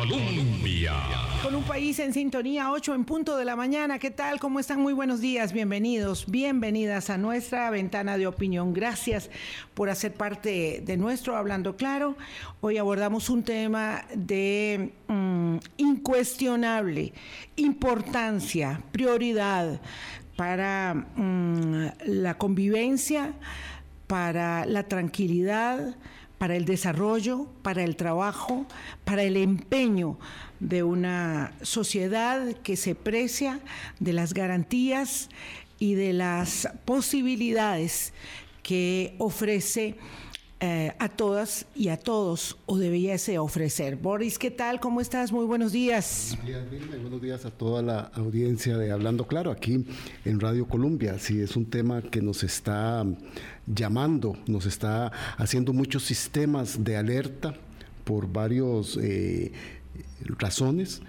Colombia. Con un país en sintonía, 8 en punto de la mañana. ¿Qué tal? ¿Cómo están? Muy buenos días. Bienvenidos, bienvenidas a nuestra ventana de opinión. Gracias por hacer parte de nuestro Hablando Claro. Hoy abordamos un tema de mm, incuestionable importancia, prioridad para mm, la convivencia, para la tranquilidad para el desarrollo, para el trabajo, para el empeño de una sociedad que se precia de las garantías y de las posibilidades que ofrece eh, a todas y a todos o debiese ofrecer. Boris, ¿qué tal? ¿Cómo estás? Muy buenos días. Buenos días, a toda la audiencia de Hablando Claro aquí en Radio Colombia. Sí, es un tema que nos está llamando, nos está haciendo muchos sistemas de alerta por varias eh, razones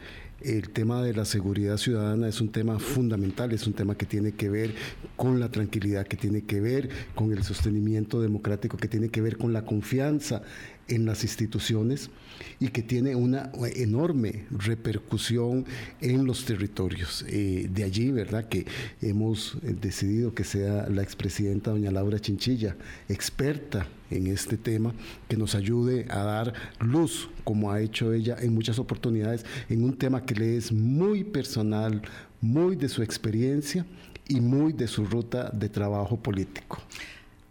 el tema de la seguridad ciudadana es un tema fundamental, es un tema que tiene que ver con la tranquilidad, que tiene que ver con el sostenimiento democrático, que tiene que ver con la confianza en las instituciones y que tiene una enorme repercusión en los territorios. Eh, de allí, ¿verdad?, que hemos decidido que sea la expresidenta doña Laura Chinchilla, experta en este tema, que nos ayude a dar luz, como ha hecho ella en muchas oportunidades, en un tema que le es muy personal, muy de su experiencia y muy de su ruta de trabajo político.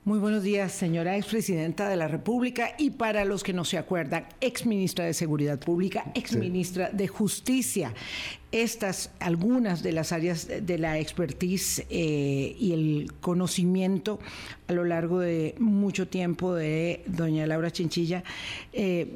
Muy buenos días, señora expresidenta de la República y para los que no se acuerdan, exministra de Seguridad Pública, exministra de Justicia. Estas, algunas de las áreas de la expertise eh, y el conocimiento a lo largo de mucho tiempo de doña Laura Chinchilla. Eh,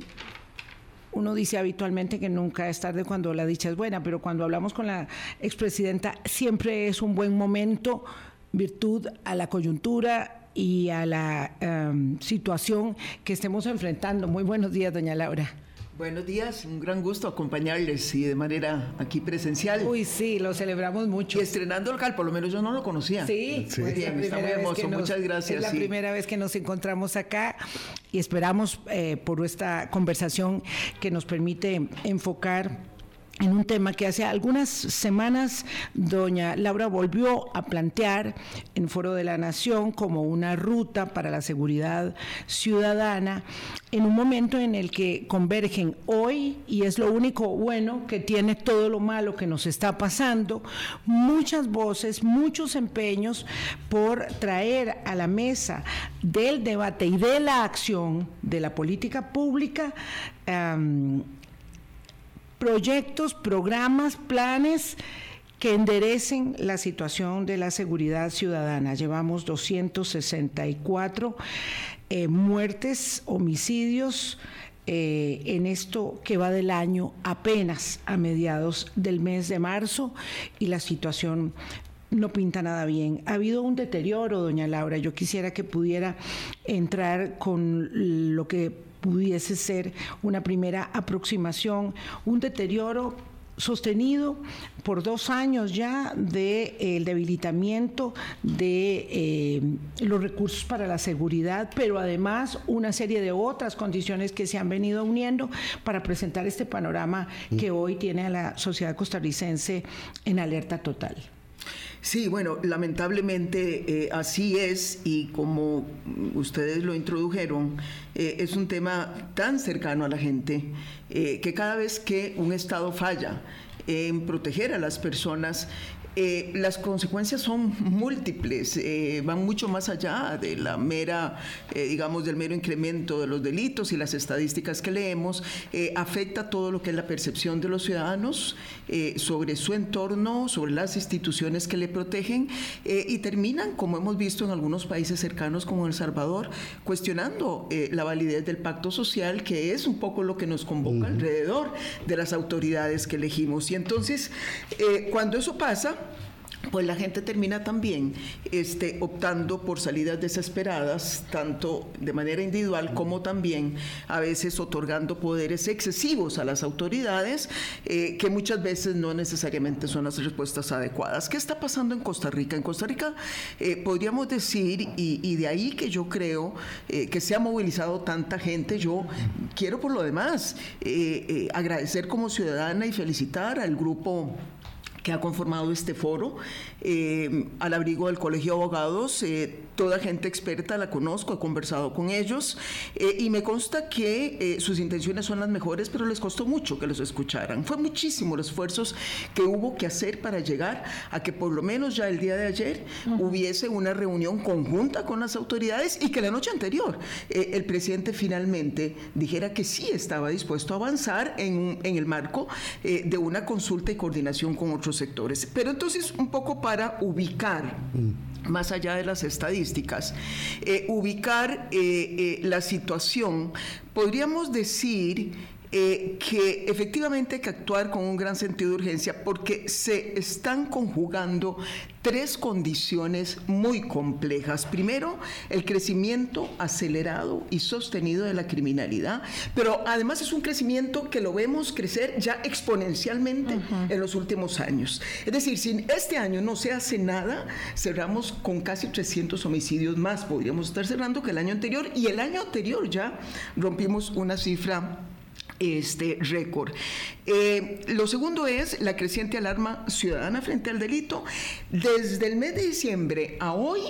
uno dice habitualmente que nunca es tarde cuando la dicha es buena, pero cuando hablamos con la expresidenta siempre es un buen momento, virtud a la coyuntura y a la em, situación que estemos enfrentando. Muy buenos días, doña Laura. Buenos días, un gran gusto acompañarles y de manera aquí presencial. Uy, sí, lo celebramos mucho. Y estrenando local, por lo menos yo no lo conocía. Sí, muy bien, está muy hermoso, muchas gracias. Es la primera vez que nos encontramos acá y esperamos eh, por esta conversación que nos permite enfocar en un tema que hace algunas semanas doña Laura volvió a plantear en Foro de la Nación como una ruta para la seguridad ciudadana en un momento en el que convergen hoy, y es lo único bueno que tiene todo lo malo que nos está pasando, muchas voces, muchos empeños por traer a la mesa del debate y de la acción de la política pública proyectos, programas, planes que enderecen la situación de la seguridad ciudadana. Llevamos 264 eh, muertes, homicidios. Eh, en esto que va del año apenas a mediados del mes de marzo y la situación no pinta nada bien. Ha habido un deterioro, doña Laura. Yo quisiera que pudiera entrar con lo que pudiese ser una primera aproximación, un deterioro sostenido por dos años ya del de, el debilitamiento de eh, los recursos para la seguridad, pero además una serie de otras condiciones que se han venido uniendo para presentar este panorama que hoy tiene a la sociedad costarricense en alerta total. Sí, bueno, lamentablemente eh, así es y como ustedes lo introdujeron, eh, es un tema tan cercano a la gente eh, que cada vez que un Estado falla en proteger a las personas, eh, las consecuencias son múltiples, eh, van mucho más allá de la mera, eh, digamos, del mero incremento de los delitos y las estadísticas que leemos, afecta todo lo que es la percepción de los ciudadanos sobre su entorno, sobre las instituciones que le protegen y terminan, como hemos visto en algunos países cercanos como El Salvador, cuestionando la validez del pacto social, que es un poco lo que nos convoca alrededor de las autoridades que elegimos. Y entonces, cuando eso pasa, pues la gente termina también este, optando por salidas desesperadas, tanto de manera individual como también a veces otorgando poderes excesivos a las autoridades, eh, que muchas veces no necesariamente son las respuestas adecuadas. ¿Qué está pasando en Costa Rica? En Costa Rica eh, podríamos decir, y, de ahí que yo creo eh, que se ha movilizado tanta gente, yo quiero por lo demás agradecer como ciudadana y felicitar al grupo que ha conformado este foro, eh, al abrigo del Colegio de Abogados. Eh, toda gente experta la conozco, he conversado con ellos eh, y me consta que sus intenciones son las mejores, pero les costó mucho que los escucharan. Fue muchísimo los esfuerzos que hubo que hacer para llegar a que por lo menos ya el día de ayer hubiese una reunión conjunta con las autoridades y que la noche anterior el presidente finalmente dijera que sí estaba dispuesto a avanzar en, en el marco de una consulta y coordinación con otros sectores. Pero entonces, un poco para ubicar. más allá de las estadísticas, eh, ubicar eh, eh, la situación, podríamos decir eh, que efectivamente hay que actuar con un gran sentido de urgencia porque se están conjugando tres condiciones muy complejas. Primero, el crecimiento acelerado y sostenido de la criminalidad, pero además es un crecimiento que lo vemos crecer ya exponencialmente en los últimos años. Es decir, si este año no se hace nada, cerramos con casi 300 homicidios más, podríamos estar cerrando que el año anterior y el año anterior ya rompimos una cifra este récord. Eh, lo segundo es la creciente alarma ciudadana frente al delito. Desde el mes de diciembre a hoy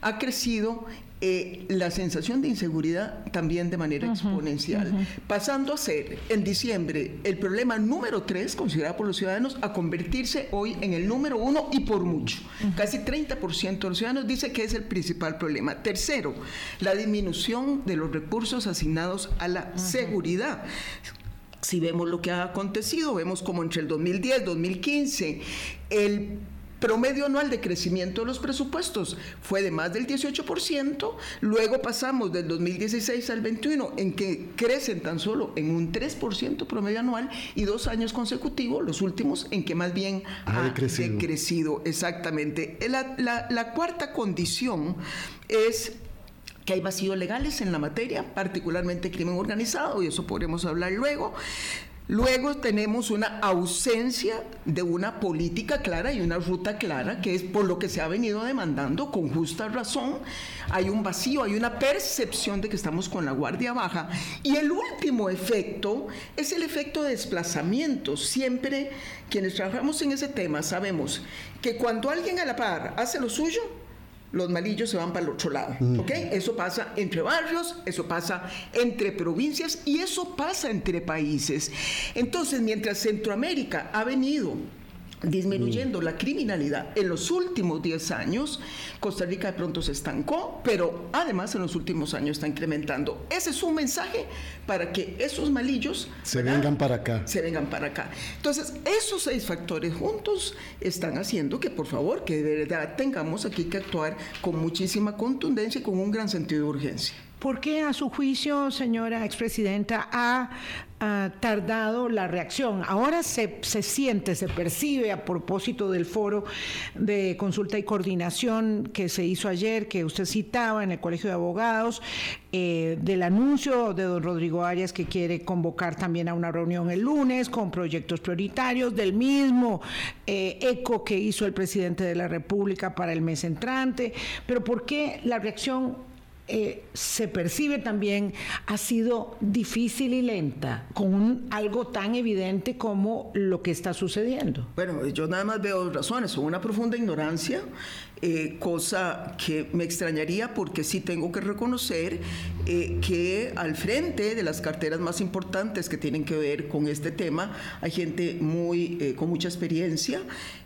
ha crecido eh, la sensación de inseguridad también de manera exponencial, pasando a ser en diciembre el problema número tres considerado por los ciudadanos a convertirse hoy en el número uno y por mucho. Casi 30% de los ciudadanos dice que es el principal problema. Tercero, la disminución de los recursos asignados a la seguridad. Si vemos lo que ha acontecido, vemos como entre el 2010 y 2015 el promedio anual de crecimiento de los presupuestos fue de más del 18%, luego pasamos del 2016 al 21 en que crecen tan solo en un 3% promedio anual y dos años consecutivos, los últimos, en que más bien ha, decrecido. Exactamente. La, la cuarta condición es que hay vacíos legales en la materia, particularmente crimen organizado, y eso podremos hablar luego. Luego tenemos una ausencia de una política clara y una ruta clara, que es por lo que se ha venido demandando con justa razón. Hay un vacío, hay una percepción de que estamos con la guardia baja. Y el último efecto es el efecto de desplazamiento. Siempre quienes trabajamos en ese tema sabemos que cuando alguien a la par hace lo suyo, los malillos se van para el otro lado. Mm. ¿ok? Eso pasa entre barrios, eso pasa entre provincias y eso pasa entre países. Entonces, mientras Centroamérica ha venido disminuyendo la criminalidad en los últimos 10 años. Costa Rica de pronto se estancó, pero además en los últimos años está incrementando. Ese es un mensaje para que esos malillos se vengan para acá. Se vengan para acá. Entonces, esos seis factores juntos están haciendo que, por favor, que de verdad tengamos aquí que actuar con muchísima contundencia y con un gran sentido de urgencia. ¿Por qué, a su juicio, señora expresidenta, ha, tardado la reacción? Ahora se, siente, se percibe a propósito del foro de consulta y coordinación que se hizo ayer, que usted citaba en el Colegio de Abogados, eh, del anuncio de don Rodrigo Arias que quiere convocar también a una reunión el lunes con proyectos prioritarios, del mismo eh, eco que hizo el presidente de la República para el mes entrante. Pero ¿por qué la reacción eh, se percibe también ha sido difícil y lenta, con algo tan evidente como lo que está sucediendo. Bueno, yo nada más veo dos razones, una profunda ignorancia eh, cosa que me extrañaría porque sí tengo que reconocer eh, que al frente de las carteras más importantes que tienen que ver con este tema hay gente muy eh, con mucha experiencia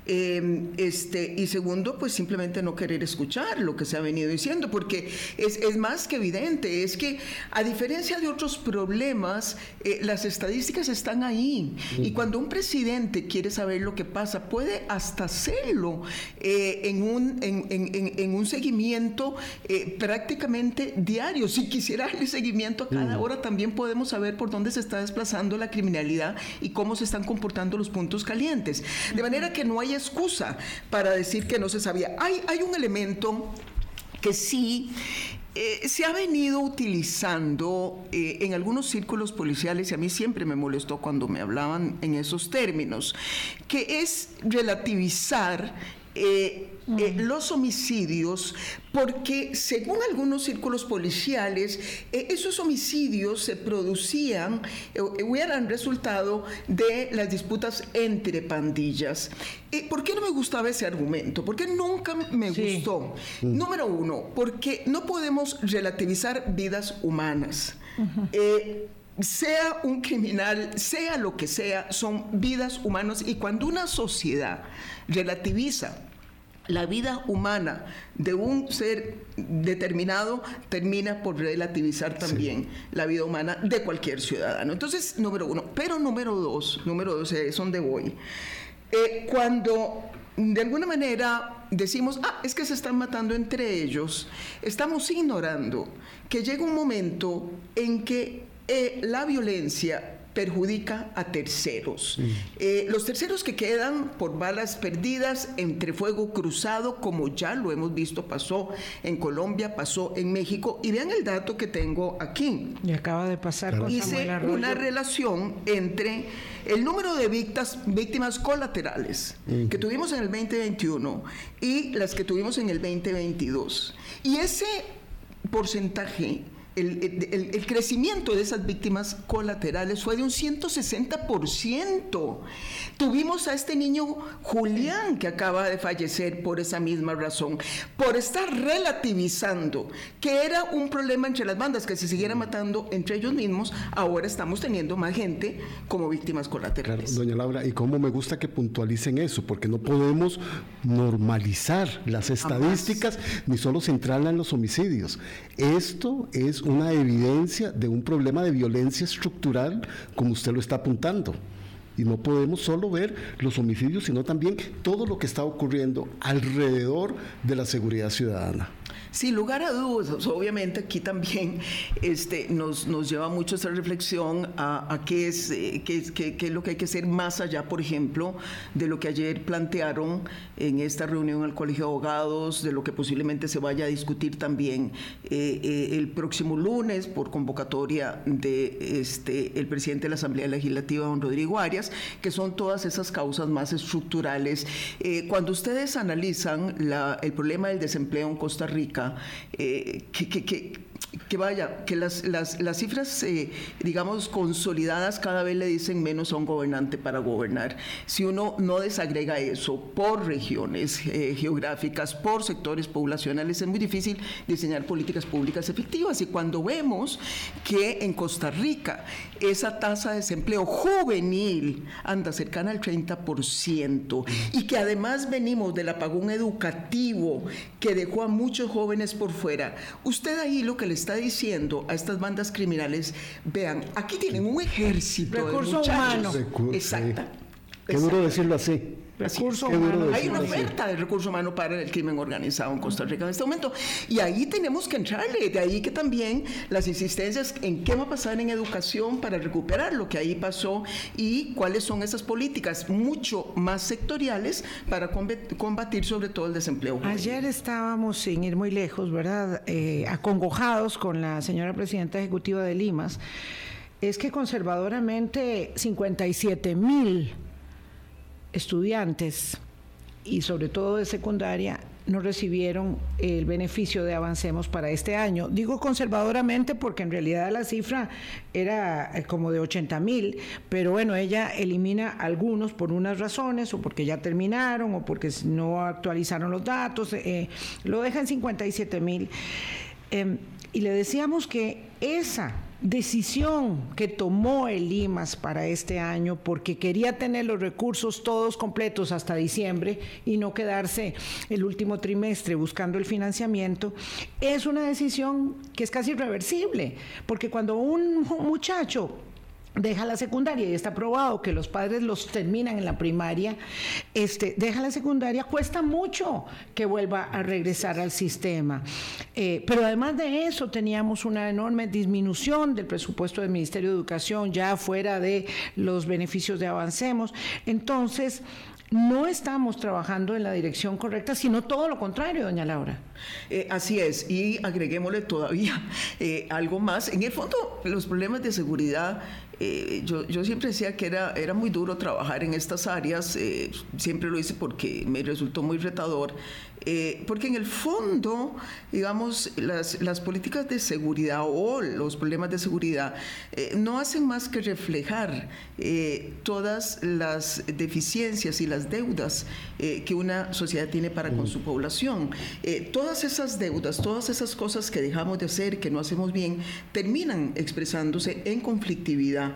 este, y segundo, pues simplemente no querer escuchar lo que se ha venido diciendo, porque es, es más que evidente, es que a diferencia de otros problemas, las estadísticas están ahí. Y cuando un presidente quiere saber lo que pasa, puede hasta hacerlo en, un, en, un seguimiento eh, prácticamente diario. Si quisiera darle seguimiento a cada hora, también podemos saber por dónde se está desplazando la criminalidad y cómo se están comportando los puntos calientes. De manera que no hay excusa para decir que no se sabía. Hay, hay un elemento que sí eh, se ha venido utilizando eh, en algunos círculos policiales, y a mí siempre me molestó cuando me hablaban en esos términos, que es relativizar eh, eh, los homicidios porque según algunos círculos policiales, eh, esos homicidios se producían, hubieran resultado de las disputas entre pandillas. ¿Por qué no me gustaba ese argumento? Porque nunca me gustó. Mm. Número uno, porque no podemos relativizar vidas humanas sea un criminal, sea lo que sea, son vidas humanas y cuando una sociedad relativiza la vida humana de un ser determinado termina por relativizar también la vida humana de cualquier ciudadano. Entonces, número uno. Pero número dos, número dos es donde voy. Eh, cuando de alguna manera decimos, ah, es que se están matando entre ellos, estamos ignorando que llega un momento en que eh, la violencia perjudica a terceros. Eh, los terceros que quedan por balas perdidas entre fuego cruzado, como ya lo hemos visto, pasó en Colombia, pasó en México. Y vean el dato que tengo aquí. Y acaba de pasar con Hice una relación entre el número de víctimas, víctimas colaterales que tuvimos en el 2021 y las que tuvimos en el 2022. Y ese porcentaje el, crecimiento de esas víctimas colaterales fue de un 160%. Tuvimos a este niño Julián que acaba de fallecer por esa misma razón, por estar relativizando que era un problema entre las bandas, que se siguiera matando entre ellos mismos, ahora estamos teniendo más gente como víctimas colaterales. doña Laura, y cómo me gusta que puntualicen eso, porque no podemos normalizar las estadísticas ni solo centrarla en los homicidios. Esto es una evidencia de un problema de violencia estructural, como usted lo está apuntando. Y no podemos solo ver los homicidios, sino también todo lo que está ocurriendo alrededor de la seguridad ciudadana. Sin lugar a dudas, obviamente aquí también este, nos, nos lleva mucho esta reflexión a, qué, es, eh, qué, qué, qué, es lo que hay que hacer más allá, por ejemplo, de lo que ayer plantearon en esta reunión al Colegio de Abogados, de lo que posiblemente se vaya a discutir también eh, eh, el próximo lunes por convocatoria de este, el presidente de la Asamblea Legislativa, don Rodrigo Arias, que son todas esas causas más estructurales. cuando ustedes analizan el problema del desempleo en Costa Rica, eh, que, que vaya, que las, las, las cifras, eh, digamos, consolidadas cada vez le dicen menos a un gobernante para gobernar. Si uno no desagrega eso por regiones eh, geográficas, por sectores poblacionales, es muy difícil diseñar políticas públicas efectivas. Y cuando vemos que en Costa Rica esa tasa de desempleo juvenil anda cercana al 30% y que además venimos del apagón educativo que dejó a muchos jóvenes por fuera, usted ahí lo que le está diciendo a estas bandas criminales, vean, aquí tienen un ejército Recurso de humano. Exacto. Qué duro decirlo así. Recurso humano. Hay una oferta de recurso humano para el crimen organizado en Costa Rica en este momento. Y ahí tenemos que entrarle. De ahí que también las insistencias en qué va a pasar en educación para recuperar lo que ahí pasó y cuáles son esas políticas mucho más sectoriales para combatir sobre todo el desempleo. Ayer estábamos, sin ir muy lejos, ¿verdad? Eh, acongojados con la señora presidenta ejecutiva de Limas. Es que conservadoramente 57 mil estudiantes y sobre todo de secundaria no recibieron el beneficio de Avancemos para este año. Digo conservadoramente porque en realidad la cifra era eh, como de 80 mil, pero bueno, ella elimina algunos por unas razones, o porque ya terminaron, o porque no actualizaron los datos, eh, lo deja en 57 mil. Em, y le decíamos que esa decisión que tomó el IMAS para este año, porque quería tener los recursos todos completos hasta diciembre y no quedarse el último trimestre buscando el financiamiento, es una decisión que es casi irreversible, porque cuando un muchacho deja la secundaria y está probado que los padres los terminan en la primaria, este, deja la secundaria, cuesta mucho que vuelva a regresar al sistema. Eh, pero además de eso, teníamos una enorme disminución del presupuesto del Ministerio de Educación, ya fuera de los beneficios de Avancemos. Entonces, no estamos trabajando en la dirección correcta, sino todo lo contrario, doña Laura. Eh, así es, y agreguémosle todavía eh, algo más. En el fondo, los problemas de seguridad eh, yo, yo, siempre decía que era, era muy duro trabajar en estas áreas, siempre lo hice porque me resultó muy retador, eh, porque en el fondo, digamos, las, las, políticas de seguridad o los problemas de seguridad eh, no hacen más que reflejar eh, todas las deficiencias y las deudas que una sociedad tiene para con su población. todas esas deudas, todas esas cosas que dejamos de hacer, que no hacemos bien, terminan expresándose en conflictividad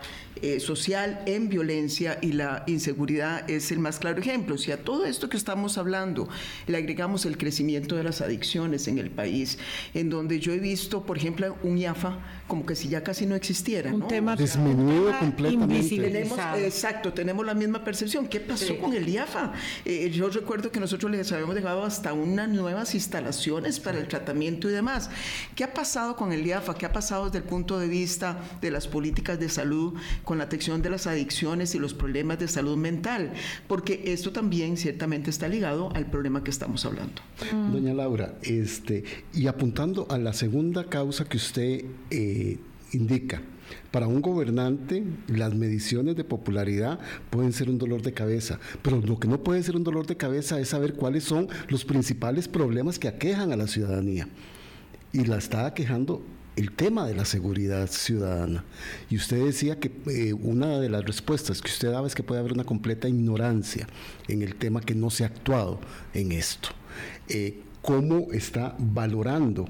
social, en violencia y la inseguridad es el más claro ejemplo. Si a todo esto que estamos hablando le agregamos el crecimiento de las adicciones en el país, en donde yo he visto, por ejemplo, un IAFA como que si ya casi no existiera. Un tema disminuido completamente. Tenemos, exacto, tenemos la misma percepción. ¿Qué pasó con el IAFA? Eh, yo recuerdo que nosotros les habíamos dejado hasta unas nuevas instalaciones para el tratamiento y demás. ¿Qué ha pasado con el IAFA? ¿Qué ha pasado desde el punto de vista de las políticas de salud con la atención de las adicciones y los problemas de salud mental? Porque esto también ciertamente está ligado al problema que estamos hablando. Doña Laura, este, y apuntando a la segunda causa que usted eh, indica, para un gobernante, las mediciones de popularidad pueden ser un dolor de cabeza, pero lo que no puede ser un dolor de cabeza es saber cuáles son los principales problemas que aquejan a la ciudadanía. Y la está aquejando el tema de la seguridad ciudadana. Y usted decía que eh, una de las respuestas que usted daba es que puede haber una completa ignorancia en el tema que no se ha actuado en esto. Eh, ¿Cómo está valorando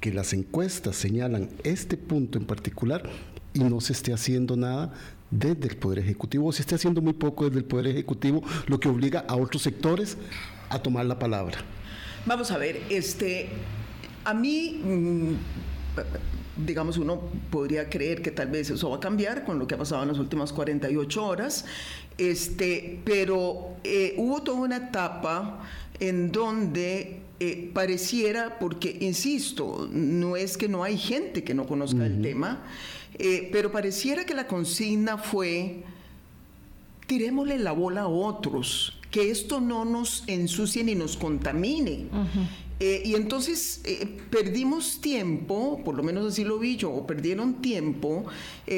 que las encuestas señalan este punto en particular y no se esté haciendo nada desde el Poder Ejecutivo o se esté haciendo muy poco desde el Poder Ejecutivo, lo que obliga a otros sectores a tomar la palabra? Vamos a ver, este, a mí... Mm, digamos, uno podría creer que tal vez eso va a cambiar con lo que ha pasado en las últimas 48 horas, este, pero eh, hubo toda una etapa en donde eh, pareciera, porque insisto, no es que no hay gente que no conozca el tema, eh, pero pareciera que la consigna fue, tirémosle la bola a otros, que esto no nos ensucie ni nos contamine. Eh, y entonces perdimos tiempo, por lo menos así lo vi yo, o perdieron tiempo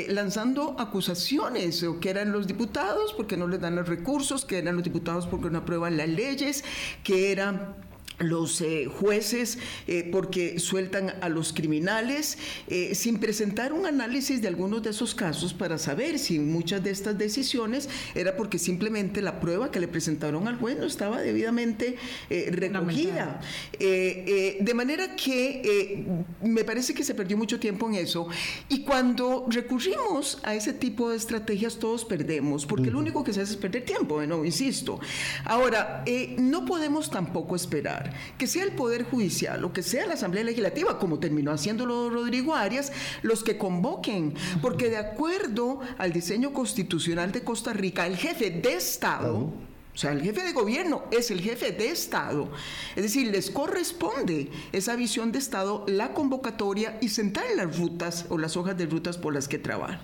lanzando acusaciones, o que eran los diputados porque no les dan los recursos, que eran los diputados porque no aprueban las leyes, que eran los eh, jueces eh, porque sueltan a los criminales eh, sin presentar un análisis de algunos de esos casos para saber si muchas de estas decisiones era porque simplemente la prueba que le presentaron al juez no estaba debidamente recogida. de manera que me parece que se perdió mucho tiempo en eso y cuando recurrimos a ese tipo de estrategias todos perdemos porque lo único que se hace es perder tiempo, no insisto. Ahora, no podemos tampoco esperar que sea el Poder Judicial o que sea la Asamblea Legislativa, como terminó haciéndolo Rodrigo Arias, los que convoquen, porque de acuerdo al diseño constitucional de Costa Rica, el jefe de Estado, o sea, el jefe de gobierno es el jefe de Estado. Es decir, les corresponde esa visión de Estado, la convocatoria y sentar en las rutas o las hojas de rutas por las que trabajan.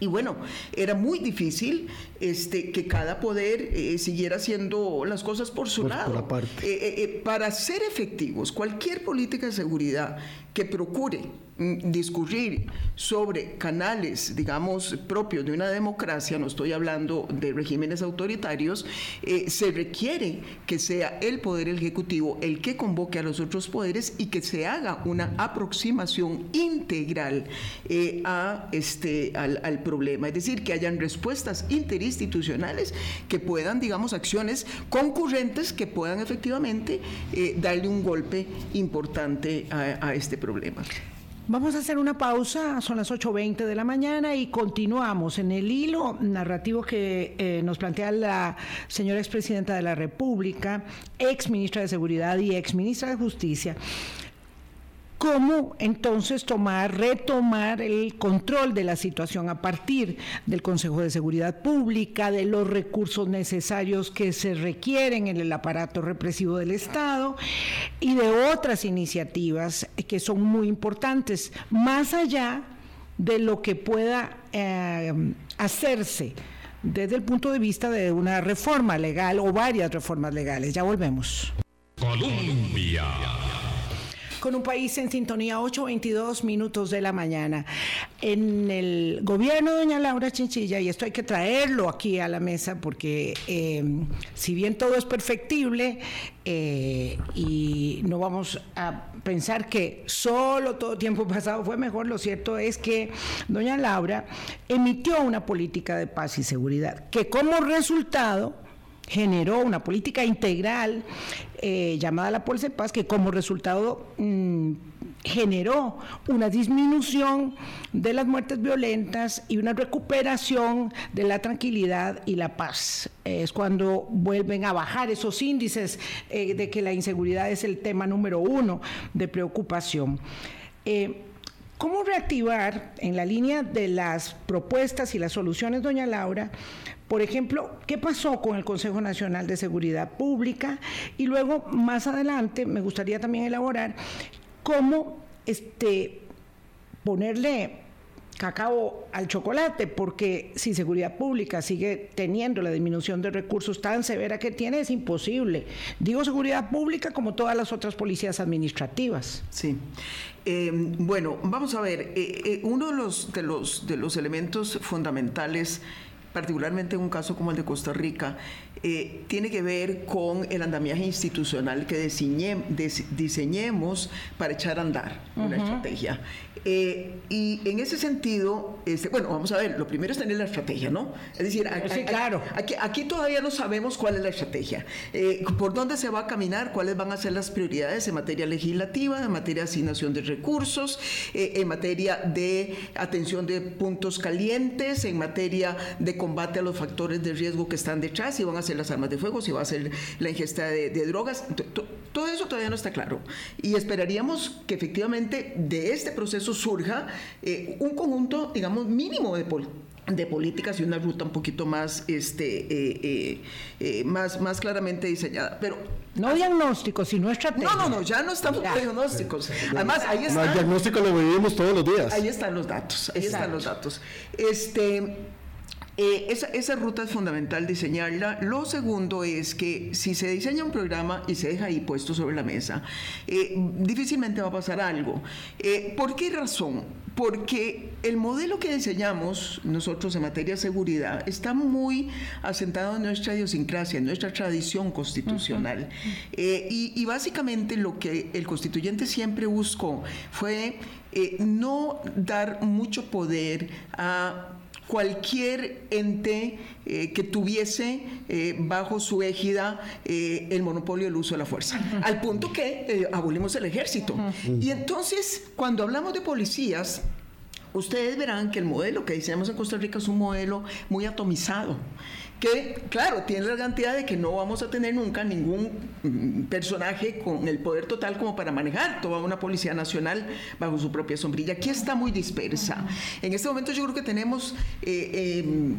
Y bueno, era muy difícil este, que cada poder eh, siguiera haciendo las cosas por su lado. Eh, eh, para ser efectivos, cualquier política de seguridad que procure discurrir sobre canales, digamos, propios de una democracia, no estoy hablando de regímenes autoritarios, eh, se requiere que sea el Poder Ejecutivo el que convoque a los otros poderes y que se haga una aproximación integral eh, a este, al, al problema, es decir, que hayan respuestas interinstitucionales que puedan, digamos, acciones concurrentes que puedan efectivamente eh, darle un golpe importante a, a este problema. Vamos a hacer una pausa, son las 8.20 de la mañana y continuamos en el hilo narrativo que eh, nos plantea la señora expresidenta de la República, ex ministra de Seguridad y ex ministra de Justicia cómo entonces tomar, retomar el control de la situación a partir del Consejo de Seguridad Pública, de los recursos necesarios que se requieren en el aparato represivo del Estado y de otras iniciativas que son muy importantes, más allá de lo que pueda eh, hacerse desde el punto de vista de una reforma legal o varias reformas legales. Ya volvemos. Colombia con un país en sintonía 8.22 minutos de la mañana. En el gobierno de doña Laura Chinchilla, y esto hay que traerlo aquí a la mesa porque eh, si bien todo es perfectible eh, y no vamos a pensar que solo todo tiempo pasado fue mejor, lo cierto es que doña Laura emitió una política de paz y seguridad que como resultado generó una política integral eh, llamada la Polse Paz, que como resultado mm, generó una disminución de las muertes violentas y una recuperación de la tranquilidad y la paz. Es cuando vuelven a bajar esos índices eh, de que la inseguridad es el tema número uno de preocupación. Eh, ¿Cómo reactivar en la línea de las propuestas y las soluciones, doña Laura, por ejemplo, ¿qué pasó con el Consejo Nacional de Seguridad Pública? Y luego, más adelante, me gustaría también elaborar cómo este, ponerle cacao al chocolate, porque si seguridad pública sigue teniendo la disminución de recursos tan severa que tiene, es imposible. Digo seguridad pública como todas las otras policías administrativas. Sí. Eh, bueno, vamos a ver, eh, eh, uno de los, de, los, de los elementos fundamentales particularmente en un caso como el de Costa Rica, eh, tiene que ver con el andamiaje institucional que diseñemos para echar a andar una estrategia. Eh, y en ese sentido, este, bueno, vamos a ver, lo primero es tener la estrategia, ¿no? Es decir, aquí, claro. aquí, todavía no sabemos cuál es la estrategia, eh, por dónde se va a caminar, cuáles van a ser las prioridades en materia legislativa, en materia de asignación de recursos, en materia de atención de puntos calientes, en materia de combate a los factores de riesgo que están detrás, y van a las armas de fuego, si va a ser la ingesta de, drogas. Todo eso todavía no está claro. Y esperaríamos que efectivamente de este proceso surja eh, un conjunto, digamos, mínimo de de políticas y una ruta un poquito más este eh, eh, más más claramente diseñada. Pero no diagnósticos sino estrategia no no no ya no estamos diagnósticos. Además ahí está. el diagnóstico lo vivimos todos los días. Ahí están los datos ahí están los datos. Este eh, esa, esa, ruta es fundamental diseñarla. Lo segundo es que si se diseña un programa y se deja ahí puesto sobre la mesa, eh, difícilmente va a pasar algo. Eh, ¿Por qué razón? Porque el modelo que diseñamos nosotros en materia de seguridad está muy asentado en nuestra idiosincrasia, en nuestra tradición constitucional. y, y, básicamente lo que el constituyente siempre buscó fue no dar mucho poder a cualquier ente eh, que tuviese eh, bajo su égida eh, el monopolio del uso de la fuerza, al punto que abolimos el ejército. Y entonces, cuando hablamos de policías, ustedes verán que el modelo que diseñamos en Costa Rica es un modelo muy atomizado que, claro, tiene la cantidad de que no vamos a tener nunca ningún mm, personaje con el poder total como para manejar toda una policía nacional bajo su propia sombrilla. Aquí está muy dispersa. En este momento yo creo que tenemos, eh, em,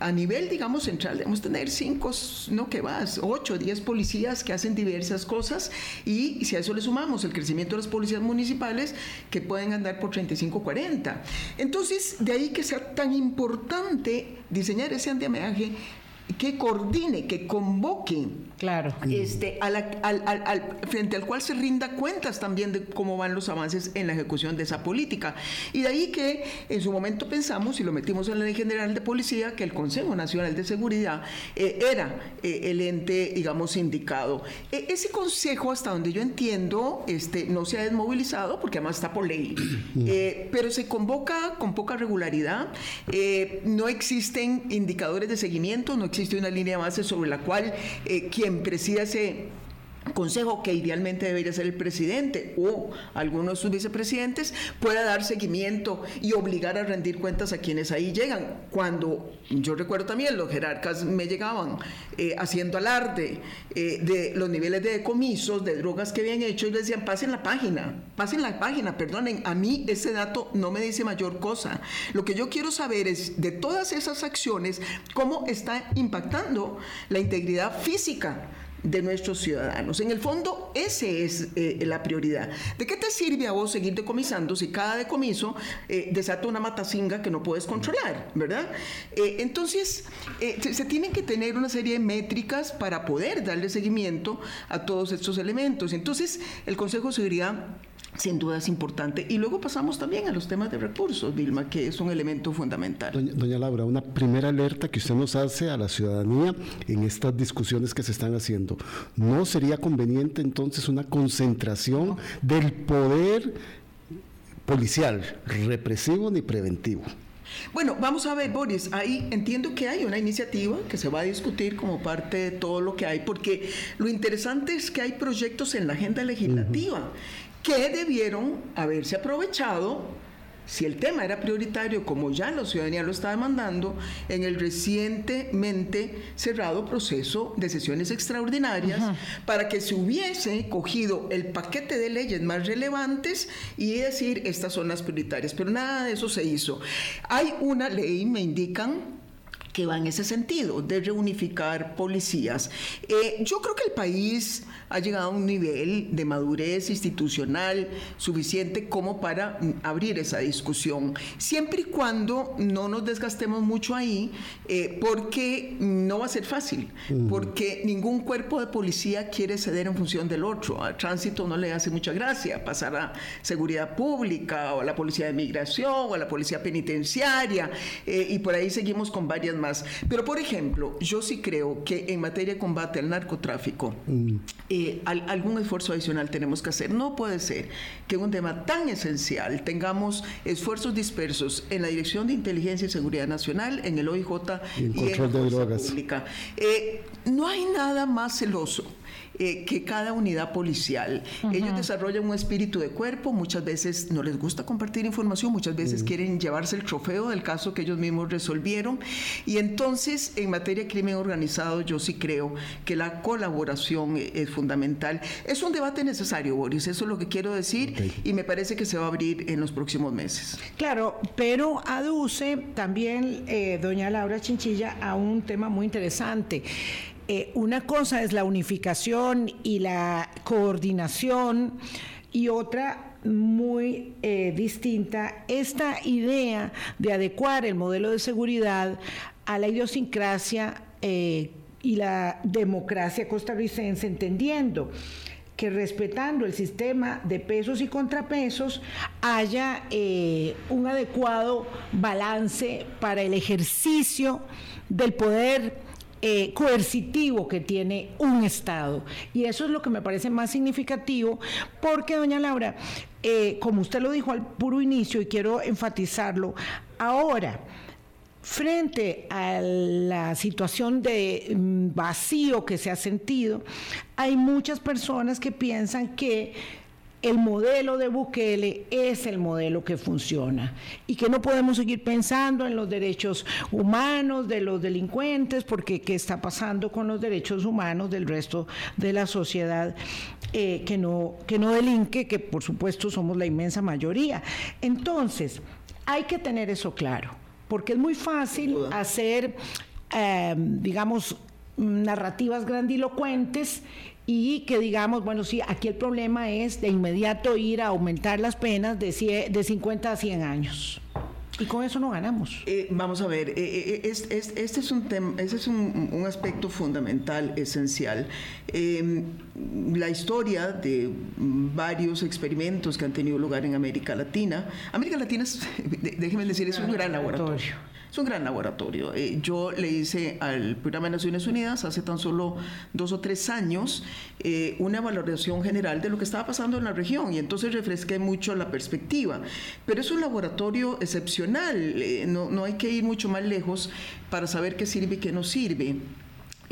a nivel, digamos, central, debemos tener cinco, no que más, ocho, diez policías que hacen diversas cosas y si a eso le sumamos el crecimiento de las policías municipales que pueden andar por 35, 40. Entonces, de ahí que sea tan importante diseñar ese andamiaje que coordine, que convoque claro. este, al, frente al cual se rinda cuentas también de cómo van los avances en la ejecución de esa política. Y de ahí que en su momento pensamos, y lo metimos en la Ley General de Policía, que el Consejo Nacional de Seguridad eh, era eh, el ente, digamos, indicado. E, ese consejo, hasta donde yo entiendo, este, no se ha desmovilizado, porque además está por ley, eh, pero se convoca con poca regularidad, no existen indicadores de seguimiento, no existe una línea base sobre la cual quien presida ese consejo que idealmente debería ser el presidente o alguno de sus vicepresidentes pueda dar seguimiento y obligar a rendir cuentas a quienes ahí llegan. Cuando yo recuerdo también los jerarcas me llegaban eh, haciendo alarde eh, de los niveles de decomisos de drogas que habían hecho y les decían pasen la página, pasen la página, perdonen, a mí ese dato no me dice mayor cosa. Lo que yo quiero saber es de todas esas acciones cómo está impactando la integridad física de nuestros ciudadanos. En el fondo, esa es eh, la prioridad. ¿De qué te sirve a vos seguir decomisando si cada decomiso eh, desata una matacinga que no puedes controlar, verdad? Eh, entonces, se, tienen que tener una serie de métricas para poder darle seguimiento a todos estos elementos. Entonces, el Consejo de Seguridad sin duda es importante. Y luego pasamos también a los temas de recursos, Vilma, que es un elemento fundamental. Doña, Laura, una primera alerta que usted nos hace a la ciudadanía en estas discusiones que se están haciendo. ¿No sería conveniente entonces una concentración del poder policial, represivo ni preventivo? Bueno, vamos a ver, Boris, ahí entiendo que hay una iniciativa que se va a discutir como parte de todo lo que hay, porque lo interesante es que hay proyectos en la agenda legislativa que debieron haberse aprovechado si el tema era prioritario, como ya la ciudadanía lo está demandando, en el recientemente cerrado proceso de sesiones extraordinarias, para que se hubiese cogido el paquete de leyes más relevantes y decir estas son las prioritarias. Pero nada de eso se hizo. Hay una ley, me indican, que va en ese sentido, de reunificar policías. Eh, yo creo que el país ha llegado a un nivel de madurez institucional suficiente como para mm, abrir esa discusión, siempre y cuando no nos desgastemos mucho ahí, eh, porque no va a ser fácil, porque ningún cuerpo de policía quiere ceder en función del otro. Al tránsito no le hace mucha gracia pasar a seguridad pública o a la policía de migración o a la policía penitenciaria, eh, y por ahí seguimos con varias Pero, por ejemplo, yo sí creo que en materia de combate al narcotráfico, mm. eh, algún esfuerzo adicional tenemos que hacer. No puede ser que en un tema tan esencial tengamos esfuerzos dispersos en la Dirección de Inteligencia y Seguridad Nacional, en el OIJ y en, control de drogas. Pública. Eh, no hay nada más celoso eh, que cada unidad policial. Ellos desarrollan un espíritu de cuerpo, muchas veces no les gusta compartir información, muchas veces quieren llevarse el trofeo del caso que ellos mismos resolvieron. Y entonces, en materia de crimen organizado, yo sí creo que la colaboración es fundamental. Es un debate necesario, Boris, eso es lo que quiero decir, y me parece que se va a abrir en los próximos meses. Claro, pero aduce también, eh, doña Laura Chinchilla, a un tema muy interesante. Eh, una cosa es la unificación y la coordinación y otra muy eh, distinta, esta idea de adecuar el modelo de seguridad a la idiosincrasia eh, y la democracia costarricense, entendiendo que respetando el sistema de pesos y contrapesos haya un adecuado balance para el ejercicio del poder eh, coercitivo que tiene un Estado. Y eso es lo que me parece más significativo, porque, doña Laura, eh, como usted lo dijo al puro inicio, y quiero enfatizarlo, ahora, frente a la situación de mm, vacío que se ha sentido, hay muchas personas que piensan que el modelo de Bukele es el modelo que funciona y que no podemos seguir pensando en los derechos humanos de los delincuentes, porque qué está pasando con los derechos humanos del resto de la sociedad eh, que, no, que no delinque, que por supuesto somos la inmensa mayoría. Entonces, hay que tener eso claro, porque es muy fácil hacer, eh, digamos, narrativas grandilocuentes y que digamos, bueno, sí, aquí el problema es de inmediato ir a aumentar las penas de, de 50 a 100 años. Y con eso no ganamos. Eh, vamos a ver, eh, eh, este es un tema, ese es un, aspecto fundamental, esencial. Em, la historia de varios experimentos que han tenido lugar en América Latina. América Latina, es, déjenme decir, es un gran laboratorio. Es un gran laboratorio. Eh, yo le hice al Programa de Naciones Unidas hace tan solo dos o tres años eh, una valoración general de lo que estaba pasando en la región y entonces refresqué mucho la perspectiva. Pero es un laboratorio excepcional, eh, no, no hay que ir mucho más lejos para saber qué sirve y qué no sirve.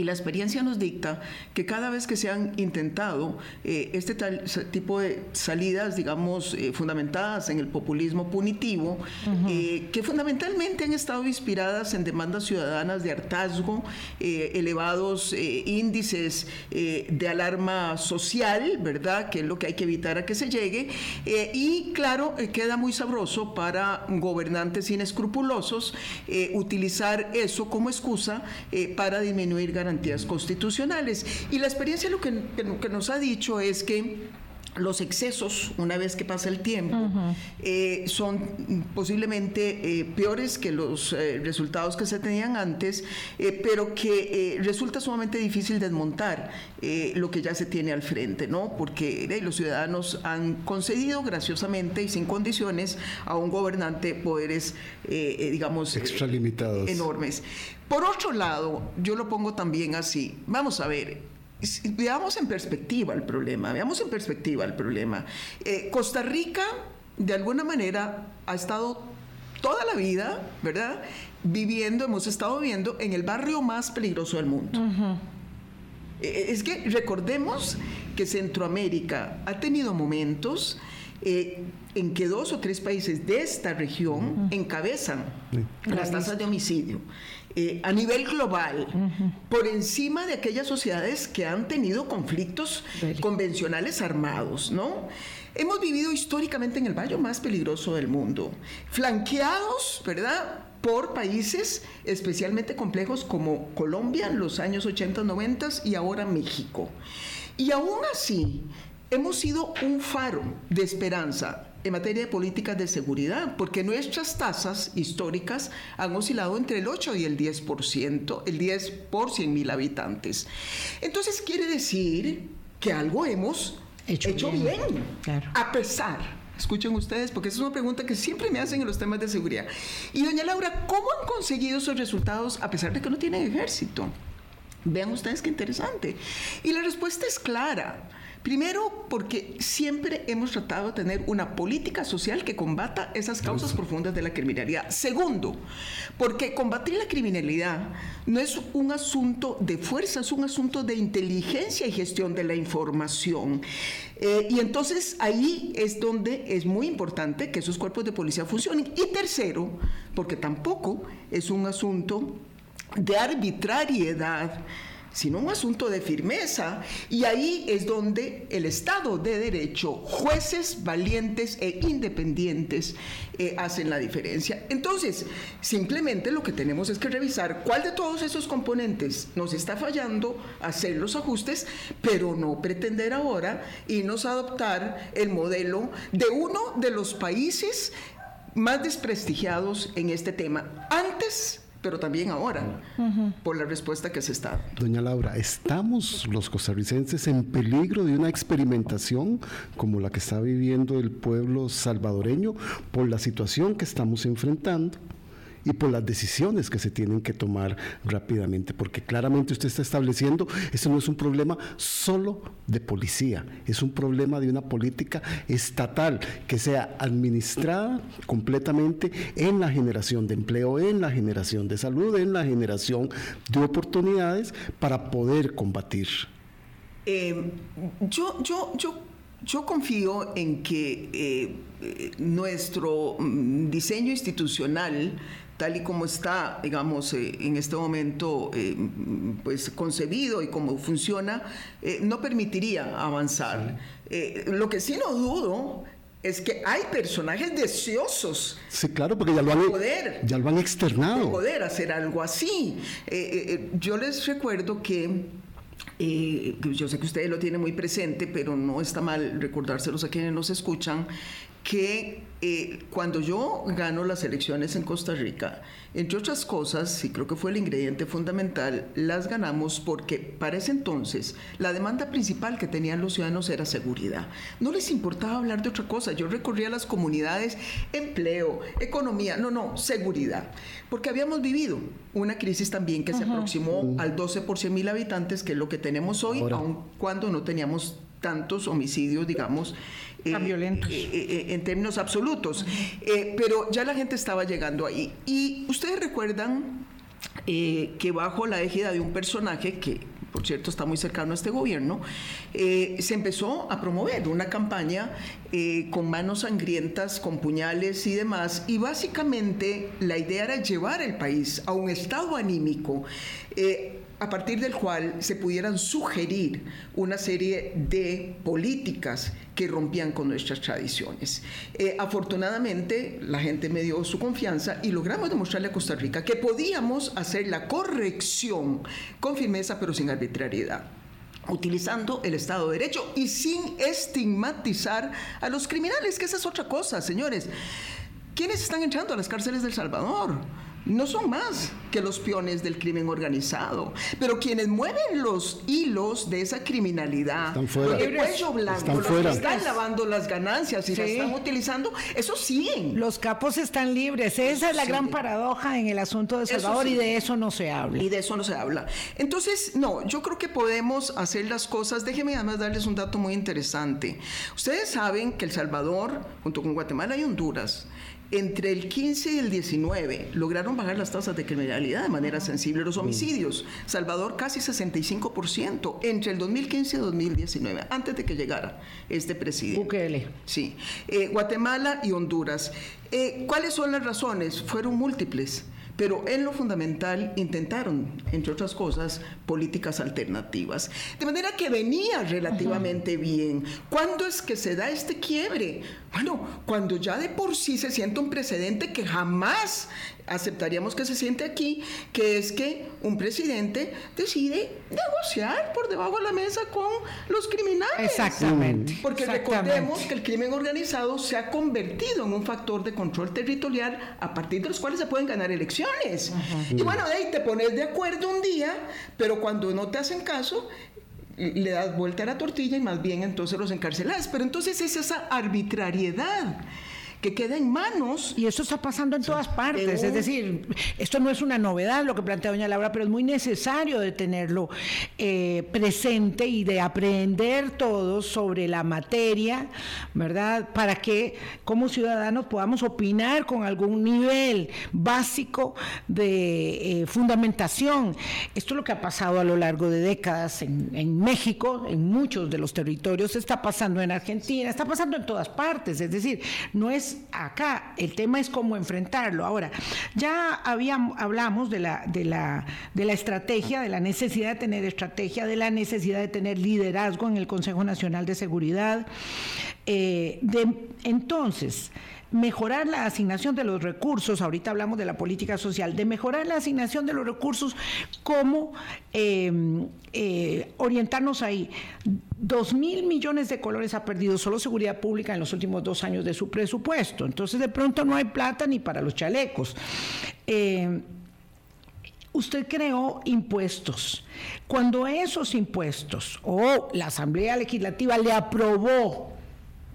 Y la experiencia nos dicta que cada vez que se han intentado eh, este tal, tipo de salidas, digamos, eh, fundamentadas en el populismo punitivo, eh, que fundamentalmente han estado inspiradas en demandas ciudadanas de hartazgo, elevados índices de alarma social, ¿verdad? Que es lo que hay que evitar a que se llegue. y claro, queda muy sabroso para gobernantes inescrupulosos utilizar eso como excusa para disminuir garantías garantías constitucionales. Y la experiencia lo que, que nos ha dicho es que los excesos, una vez que pasa el tiempo, eh, son posiblemente eh, peores que los eh, resultados que se tenían antes, pero que resulta sumamente difícil desmontar lo que ya se tiene al frente, ¿no? Porque los ciudadanos han concedido graciosamente y sin condiciones a un gobernante poderes, digamos, extralimitados. enormes. Por otro lado, yo lo pongo también así. Vamos a ver, veamos en perspectiva el problema, veamos en perspectiva el problema. Eh, Costa Rica, de alguna manera, ha estado toda la vida, ¿verdad? Viviendo, hemos estado viviendo en el barrio más peligroso del mundo. Eh, es que recordemos que Centroamérica ha tenido momentos eh, en que dos o tres países de esta región encabezan las tasas de homicidio. Eh, a nivel global, por encima de aquellas sociedades que han tenido conflictos convencionales armados, ¿no? Hemos vivido históricamente en el valle más peligroso del mundo, flanqueados, ¿verdad? por países especialmente complejos como Colombia en los años 80, 90 y ahora México. Y aún así, hemos sido un faro de esperanza en materia de políticas de seguridad, porque nuestras tasas históricas han oscilado entre el 8 y el 10%, el 10 por 100 mil habitantes. Entonces quiere decir que algo hemos hecho, bien, a pesar Escuchen ustedes, porque esa es una pregunta que siempre me hacen en los temas de seguridad. Y doña Laura, ¿cómo han conseguido esos resultados a pesar de que no tienen ejército? Vean ustedes qué interesante. Y la respuesta es clara. Primero, porque siempre hemos tratado de tener una política social que combata esas causas profundas de la criminalidad. Segundo, porque combatir la criminalidad no es un asunto de fuerza, es un asunto de inteligencia y gestión de la información. Eh, y entonces ahí es donde es muy importante que esos cuerpos de policía funcionen. Y tercero, porque tampoco es un asunto de arbitrariedad sino un asunto de firmeza. Y ahí es donde el Estado de Derecho, jueces valientes e independientes, eh, hacen la diferencia. Entonces, simplemente lo que tenemos es que revisar cuál de todos esos componentes nos está fallando, hacer los ajustes, pero no pretender ahora irnos a adoptar el modelo de uno de los países más desprestigiados en este tema. Antes pero también ahora, por la respuesta que se está Doña Laura, ¿estamos los costarricenses en peligro de una experimentación como la que está viviendo el pueblo salvadoreño por la situación que estamos enfrentando? Y por las decisiones que se tienen que tomar rápidamente, porque claramente usted está estableciendo, esto no es un problema solo de policía, es un problema de una política estatal que sea administrada completamente en la generación de empleo, en la generación de salud, en la generación de oportunidades para poder combatir. Eh, yo, yo, yo yo confío en que eh, eh, nuestro mm, diseño institucional tal y como está, digamos, eh, en este momento, eh, pues concebido y como funciona, eh, no permitiría avanzar. lo que sí no dudo es que hay personajes deseosos. Sí, claro, porque ya lo han, poder, ya lo han externado. De poder hacer algo así. yo les recuerdo que yo sé que ustedes lo tienen muy presente, pero no está mal recordárselos a quienes nos escuchan, que eh, cuando yo gano las elecciones en Costa Rica, entre otras cosas, y creo que fue el ingrediente fundamental, las ganamos porque para ese entonces la demanda principal que tenían los ciudadanos era seguridad. No les importaba hablar de otra cosa. Yo recorría a las comunidades, empleo, economía, no, no, seguridad. Porque habíamos vivido una crisis también que se aproximó al 12 por 100 mil habitantes, que es lo que tenemos hoy, aun cuando no teníamos tantos homicidios, digamos, eh, violentos. Eh, eh, en términos absolutos. pero ya la gente estaba llegando ahí. Y ustedes recuerdan que bajo la égida de un personaje que por cierto está muy cercano a este gobierno, eh, se empezó a promover una campaña eh, con manos sangrientas, con puñales y demás, y básicamente la idea era llevar el país a un estado anímico a partir del cual se pudieran sugerir una serie de políticas que rompían con nuestras tradiciones. Eh, afortunadamente, la gente me dio su confianza y logramos demostrarle a Costa Rica que podíamos hacer la corrección con firmeza pero sin arbitrariedad utilizando el Estado de Derecho y sin estigmatizar a los criminales, que esa es otra cosa, señores. ¿Quiénes están entrando a las cárceles del Salvador? No son más que los peones del crimen organizado. Pero quienes mueven los hilos de esa criminalidad, están fuera. el cuello blanco, los que están lavando las ganancias y las están utilizando, eso siguen. Los capos están libres. Esa es la gran paradoja en el asunto de Salvador y de eso no se habla. Y de eso no se habla. Entonces, no, yo creo que podemos hacer las cosas. Déjenme además darles un dato muy interesante. Ustedes saben que El Salvador, junto con Guatemala y Honduras, entre el 15 y el 19 lograron bajar las tasas de criminalidad de manera sensible. Los homicidios, Salvador casi 65% entre el 2015 y 2019, antes de que llegara este presidente. Bukele. Sí. Eh, Guatemala y Honduras. Eh, ¿Cuáles son las razones? Fueron múltiples pero en lo fundamental intentaron, entre otras cosas, políticas alternativas. De manera que venía relativamente bien. ¿Cuándo es que se da este quiebre? Bueno, cuando ya de por sí se siente un precedente que jamás aceptaríamos que se siente aquí, que es que un presidente decide negociar por debajo de la mesa con los criminales. Exactamente. Porque recordemos que el crimen organizado se ha convertido en un factor de control territorial a partir de los cuales se pueden ganar elecciones. Y bueno, de ahí te pones de acuerdo un día, pero cuando no te hacen caso, le das vuelta a la tortilla y más bien entonces los encarcelas. Pero entonces es esa arbitrariedad que queda en manos. Y eso está pasando en todas partes. Es decir, esto no es una novedad lo que plantea doña Laura, pero es muy necesario de tenerlo eh, presente y de aprender todos sobre la materia, ¿verdad? Para que como ciudadanos podamos opinar con algún nivel básico de eh, fundamentación. Esto es lo que ha pasado a lo largo de décadas en, en México, en muchos de los territorios, está pasando en Argentina, está pasando en todas partes. Es decir, no es acá, el tema es cómo enfrentarlo. Ahora, ya habíamos, hablamos de la, de, la, de la estrategia, de la necesidad de tener estrategia, de la necesidad de tener liderazgo en el Consejo Nacional de Seguridad. Eh, de, entonces, mejorar la asignación de los recursos, ahorita hablamos de la política social, de mejorar la asignación de los recursos, cómo em, eh, orientarnos ahí. Dos mil millones de colores ha perdido solo seguridad pública en los últimos dos años de su presupuesto. Entonces de pronto no hay plata ni para los chalecos. Em, usted creó impuestos. Cuando esos impuestos o la Asamblea Legislativa le aprobó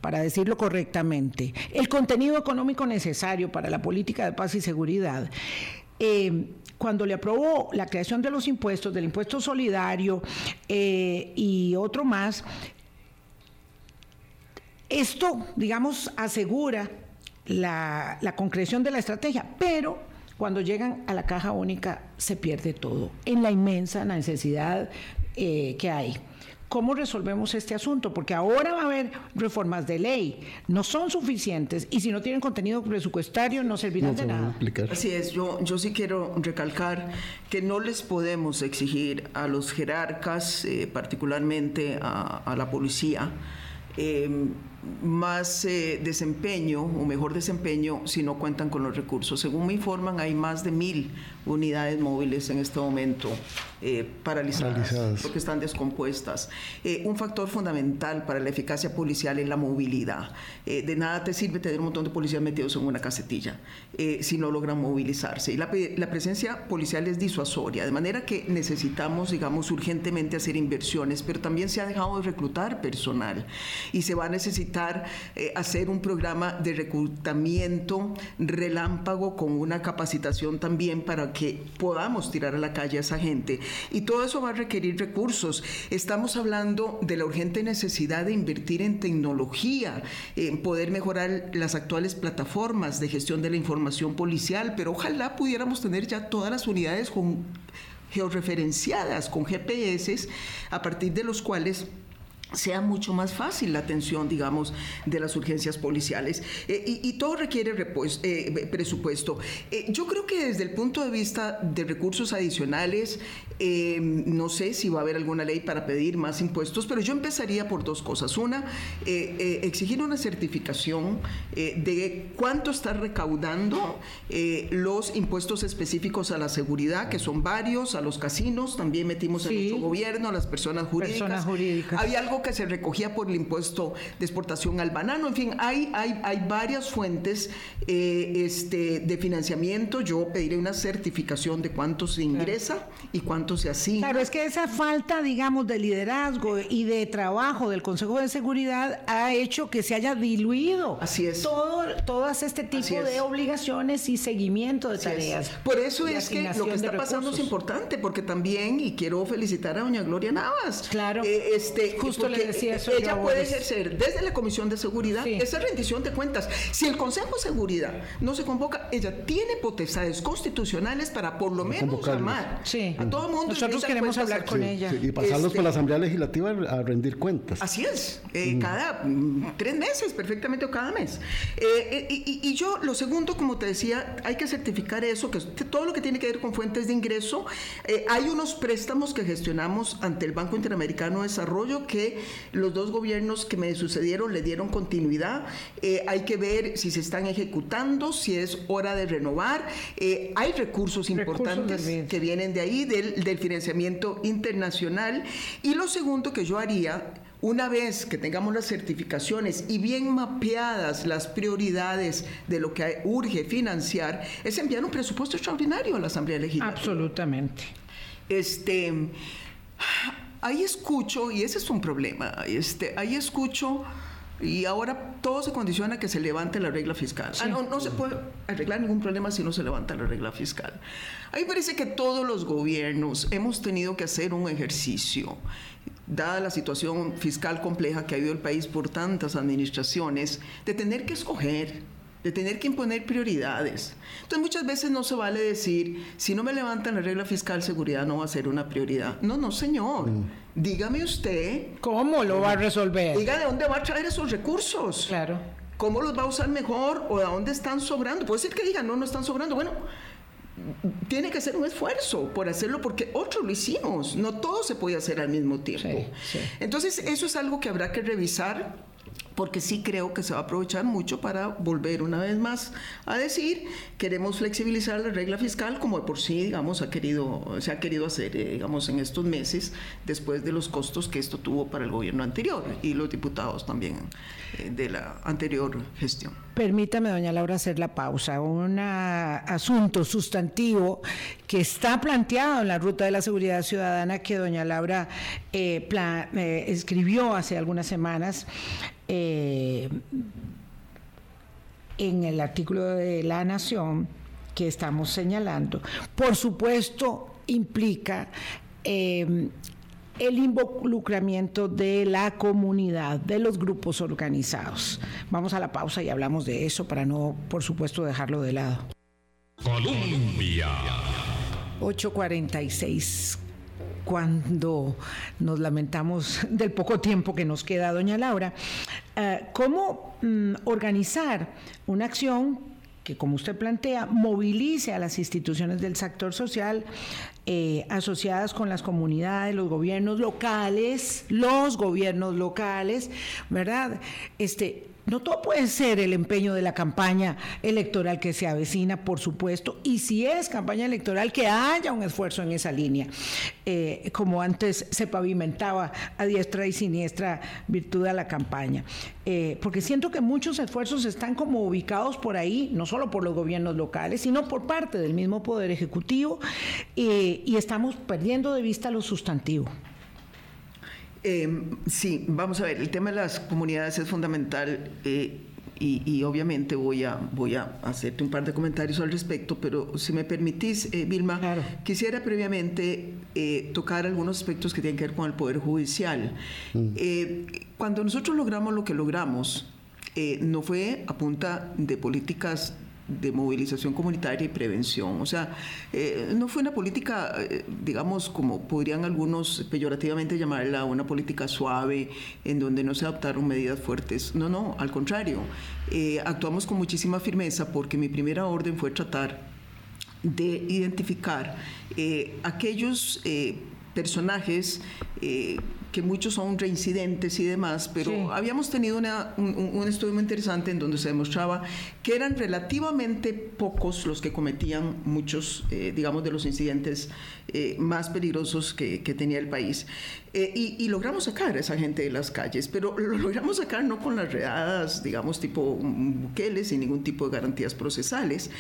para decirlo correctamente, el contenido económico necesario para la política de paz y seguridad. Eh, cuando le aprobó la creación de los impuestos, del impuesto solidario eh, y otro más, esto, digamos, asegura la, concreción de la estrategia, pero cuando llegan a la caja única se pierde todo, en la inmensa necesidad eh, que hay. ¿Cómo resolvemos este asunto? Porque ahora va a haber reformas de ley, no son suficientes y si no tienen contenido presupuestario no servirán de nada. Así es, yo, yo sí quiero recalcar que no les podemos exigir a los jerarcas, eh, particularmente a, la policía, eh, más eh, desempeño o mejor desempeño si no cuentan con los recursos. Según me informan, hay más de mil unidades móviles en este momento eh, paralizadas, porque están descompuestas. Eh, un factor fundamental para la eficacia policial es la movilidad. de nada te sirve tener un montón de policías metidos en una casetilla si no logran movilizarse. Y la, la presencia policial es disuasoria, de manera que necesitamos, digamos, urgentemente hacer inversiones, pero también se ha dejado de reclutar personal y se va a necesitar eh, hacer un programa de reclutamiento relámpago con una capacitación también para que podamos tirar a la calle a esa gente. Y todo eso va a requerir recursos. Estamos hablando de la urgente necesidad de invertir en tecnología, en poder mejorar las actuales plataformas de gestión de la información policial, pero ojalá pudiéramos tener ya todas las unidades georreferenciadas con GPS a partir de los cuales sea mucho más fácil la atención, digamos, de las urgencias policiales. Eh, y, todo requiere eh, presupuesto. Eh, yo creo que desde el punto de vista de recursos adicionales, no sé si va a haber alguna ley para pedir más impuestos, pero yo empezaría por dos cosas. Una, exigir una certificación de cuánto está recaudando los impuestos específicos a la seguridad, que son varios, a los casinos, también metimos en nuestro gobierno, a las personas jurídicas. Personas jurídicas. Había algo que se recogía por el impuesto de exportación al banano. En fin, hay, hay, hay varias fuentes eh, este, de financiamiento. Yo pediré una certificación de cuánto se ingresa y cuánto se asigna. Claro, es que esa falta, digamos, de liderazgo y de trabajo del Consejo de Seguridad ha hecho que se haya diluido Así es. todo, todas este tipo de obligaciones y seguimiento de tareas. Por eso es que lo que está pasando es importante, porque también, y quiero felicitar a doña Gloria Navas. Claro. Eh, este, Justo le decía eso. Ella puede ejercer desde la Comisión de Seguridad esa rendición de cuentas. Si el Consejo de Seguridad no se convoca, ella tiene potestades constitucionales para por lo menos llamar a todo mundo. Nosotros queremos hablar con ella. y pasarlos por la este, Asamblea Legislativa a rendir cuentas. Así es, eh, mm. cada mm, tres meses, perfectamente, o cada mes. Eh, y, y, yo, lo segundo, como te decía, hay que certificar eso, que todo lo que tiene que ver con fuentes de ingreso. Eh, hay unos préstamos que gestionamos ante el Banco Interamericano de Desarrollo que los dos gobiernos que me sucedieron le dieron continuidad. Eh, hay que ver si se están ejecutando, si es hora de renovar. Eh, hay recursos importantes que vienen de ahí, del, del financiamiento internacional. Y lo segundo que yo haría una vez que tengamos las certificaciones y bien mapeadas las prioridades de lo que urge financiar, es enviar un presupuesto extraordinario a la Asamblea Legislativa. Absolutamente. Este, ahí escucho, y ese es un problema, este, ahí escucho, y ahora todo se condiciona a que se levante la regla fiscal. Ah, no, no se puede arreglar ningún problema si no se levanta la regla fiscal. A mí parece que todos los gobiernos hemos tenido que hacer un ejercicio, dada la situación fiscal compleja que ha habido el país por tantas administraciones, de tener que escoger de tener que imponer prioridades. Entonces muchas veces no se vale decir, si no me levantan la regla fiscal, seguridad no va a ser una prioridad. No, no, señor. Mm. Dígame usted. ¿Cómo lo va a resolver? Diga de dónde va a traer esos recursos. Claro. ¿Cómo los va a usar mejor o de dónde están sobrando? Puede ser que digan, no, no están sobrando. Bueno, tiene que hacer un esfuerzo por hacerlo porque otros lo hicimos. No todo se puede hacer al mismo tiempo. Entonces, eso es algo que habrá que revisar porque sí creo que se va a aprovechar mucho para volver una vez más a decir queremos flexibilizar la regla fiscal como de por sí digamos ha querido se ha querido hacer eh, digamos en estos meses después de los costos que esto tuvo para el gobierno anterior y los diputados también eh, de la anterior gestión. Permítame, doña Laura, hacer la pausa. Un asunto sustantivo que está planteado en la ruta de la seguridad ciudadana que doña Laura eh, escribió hace algunas semanas eh, en el artículo de La Nación que estamos señalando, por supuesto implica eh, el involucramiento de la comunidad, de los grupos organizados. Vamos a la pausa y hablamos de eso para no, por supuesto, dejarlo de lado. Colombia. 846 cuando nos lamentamos del poco tiempo que nos queda, doña Laura, eh, ¿cómo mm, organizar una acción que, como usted plantea, movilice a las instituciones del sector social eh, asociadas con las comunidades, los gobiernos locales, los gobiernos locales, ¿verdad? Este, no todo puede ser el empeño de la campaña electoral que se avecina, por supuesto, y si es campaña electoral, que haya un esfuerzo en esa línea, eh, como antes se pavimentaba a diestra y siniestra virtud a la campaña. Eh, porque siento que muchos esfuerzos están como ubicados por ahí, no solo por los gobiernos locales, sino por parte del mismo Poder Ejecutivo, y estamos perdiendo de vista lo sustantivo. Em, sí, vamos a ver, el tema de las comunidades es fundamental. Eh, y, obviamente voy a, voy a hacerte un par de comentarios al respecto, pero si me permitís, eh, Vilma, quisiera previamente eh, tocar algunos aspectos que tienen que ver con el Poder Judicial. Mm. cuando nosotros logramos lo que logramos, no fue a punta de políticas de movilización comunitaria y prevención. O sea, eh, no fue una política, eh, digamos, como podrían algunos peyorativamente llamarla, una política suave, en donde no se adoptaron medidas fuertes. No, no, al contrario. Eh, actuamos con muchísima firmeza porque mi primera orden fue tratar de identificar aquellos personajes que muchos son reincidentes y demás, pero habíamos tenido un, estudio muy interesante en donde se demostraba que eran relativamente pocos los que cometían muchos, eh, digamos, de los incidentes eh, más peligrosos que, tenía el país. Eh, y, logramos sacar a esa gente de las calles, pero lo logramos sacar no con las redadas, digamos, tipo buqueles, sin ningún tipo de garantías procesales,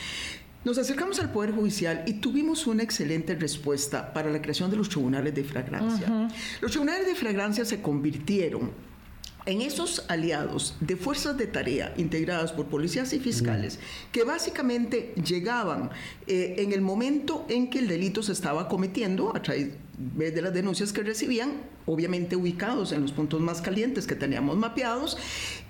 nos acercamos al Poder Judicial y tuvimos una excelente respuesta para la creación de los tribunales de fragrancia. Los tribunales de fragrancia se convirtieron en esos aliados de fuerzas de tarea integradas por policías y fiscales que básicamente llegaban eh, en el momento en que el delito se estaba cometiendo a través de las denuncias que recibían, obviamente ubicados en los puntos más calientes que teníamos mapeados,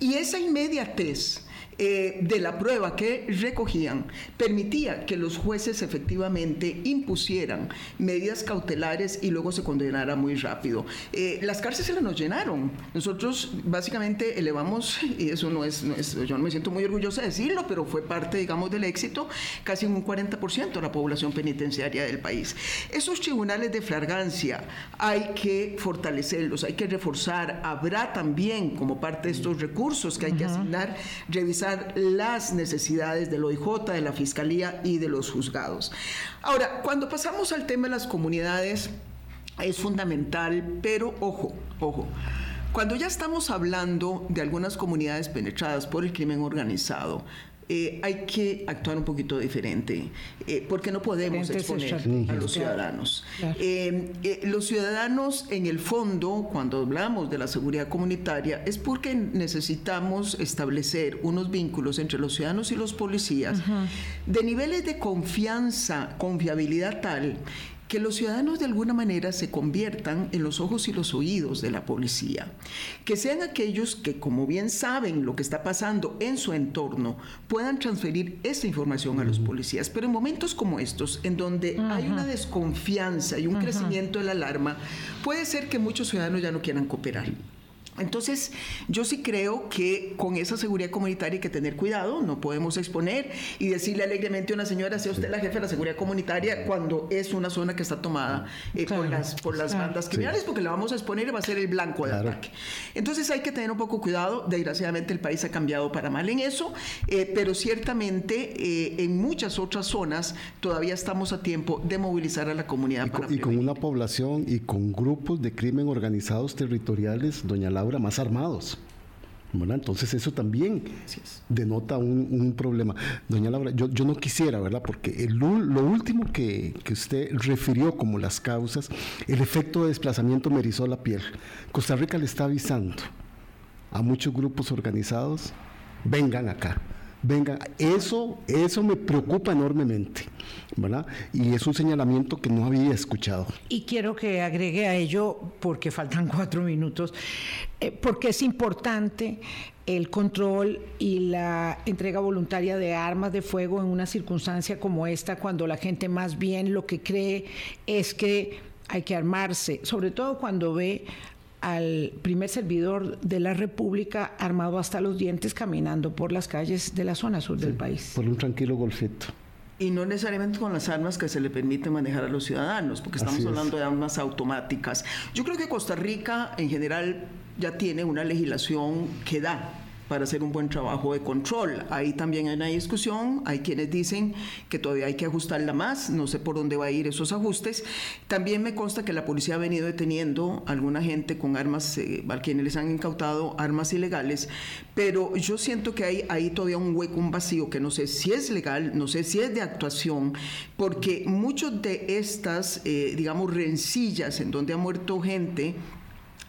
y esa inmediatez eh, de la prueba que recogían permitía que los jueces efectivamente impusieran medidas cautelares y luego se condenara muy rápido. Eh, las cárceles se nos llenaron. Nosotros básicamente elevamos, y eso no es, yo no me siento muy orgullosa de decirlo, pero fue parte, digamos, del éxito, casi un 40% de la población penitenciaria del país. Esos tribunales de flagrancia hay que fortalecerlos, hay que reforzar. Habrá también, como parte de estos recursos que hay que asignar, revisar las necesidades del OIJ, de la Fiscalía y de los juzgados. Ahora, cuando pasamos al tema de las comunidades, es fundamental, pero ojo, ojo. Cuando ya estamos hablando de algunas comunidades penetradas por el crimen organizado, eh, hay que actuar un poquito diferente, eh, porque no podemos exponer a los ciudadanos. Eh, los ciudadanos, en el fondo, cuando hablamos de la seguridad comunitaria, es porque necesitamos establecer unos vínculos entre los ciudadanos y los policías de niveles de confianza, confiabilidad tal que los ciudadanos de alguna manera se conviertan en los ojos y los oídos de la policía, que sean aquellos que, como bien saben lo que está pasando en su entorno, puedan transferir esa información a los policías. Pero en momentos como estos, en donde hay una desconfianza y un crecimiento de la alarma, puede ser que muchos ciudadanos ya no quieran cooperar. Entonces, yo sí creo que con esa seguridad comunitaria hay que tener cuidado, no podemos exponer y decirle alegremente a una señora, sea usted la jefe de la seguridad comunitaria, cuando es una zona que está tomada eh, por las, por las bandas criminales, porque la vamos a exponer y va a ser el blanco de ataque. Entonces, hay que tener un poco cuidado, desgraciadamente el país ha cambiado para mal en eso, eh, pero ciertamente eh, en muchas otras zonas todavía estamos a tiempo de movilizar a la comunidad. Y, para con, y con una población y con grupos de crimen organizados territoriales, doña Laura, más armados. Entonces eso también denota un, problema. Doña Laura, yo, no quisiera, ¿verdad? Porque lo último que, usted refirió como las causas, el efecto de desplazamiento me erizó la piel. Costa Rica le está avisando a muchos grupos organizados, vengan acá venga, eso, eso me preocupa enormemente, ¿verdad? Y es un señalamiento que no había escuchado. Y quiero que agregue a ello, porque faltan cuatro minutos, eh, porque es importante el control y la entrega voluntaria de armas de fuego en una circunstancia como esta, cuando la gente más bien lo que cree es que hay que armarse, sobre todo cuando ve al primer servidor de la República armado hasta los dientes caminando por las calles de la zona sur del país. Por un tranquilo golfito. Y no necesariamente con las armas que se le permite manejar a los ciudadanos, porque estamos hablando de armas automáticas. Yo creo que Costa Rica en general ya tiene una legislación que da para hacer un buen trabajo de control. Ahí también hay una discusión, hay quienes dicen que todavía hay que ajustarla más, no sé por dónde va a ir esos ajustes. También me consta que la policía ha venido deteniendo a alguna gente con armas, eh, a quienes les han incautado armas ilegales, pero yo siento que hay ahí todavía un hueco, un vacío, que no sé si es legal, no sé si es de actuación, porque muchos de estas, eh, digamos, rencillas en donde ha muerto gente,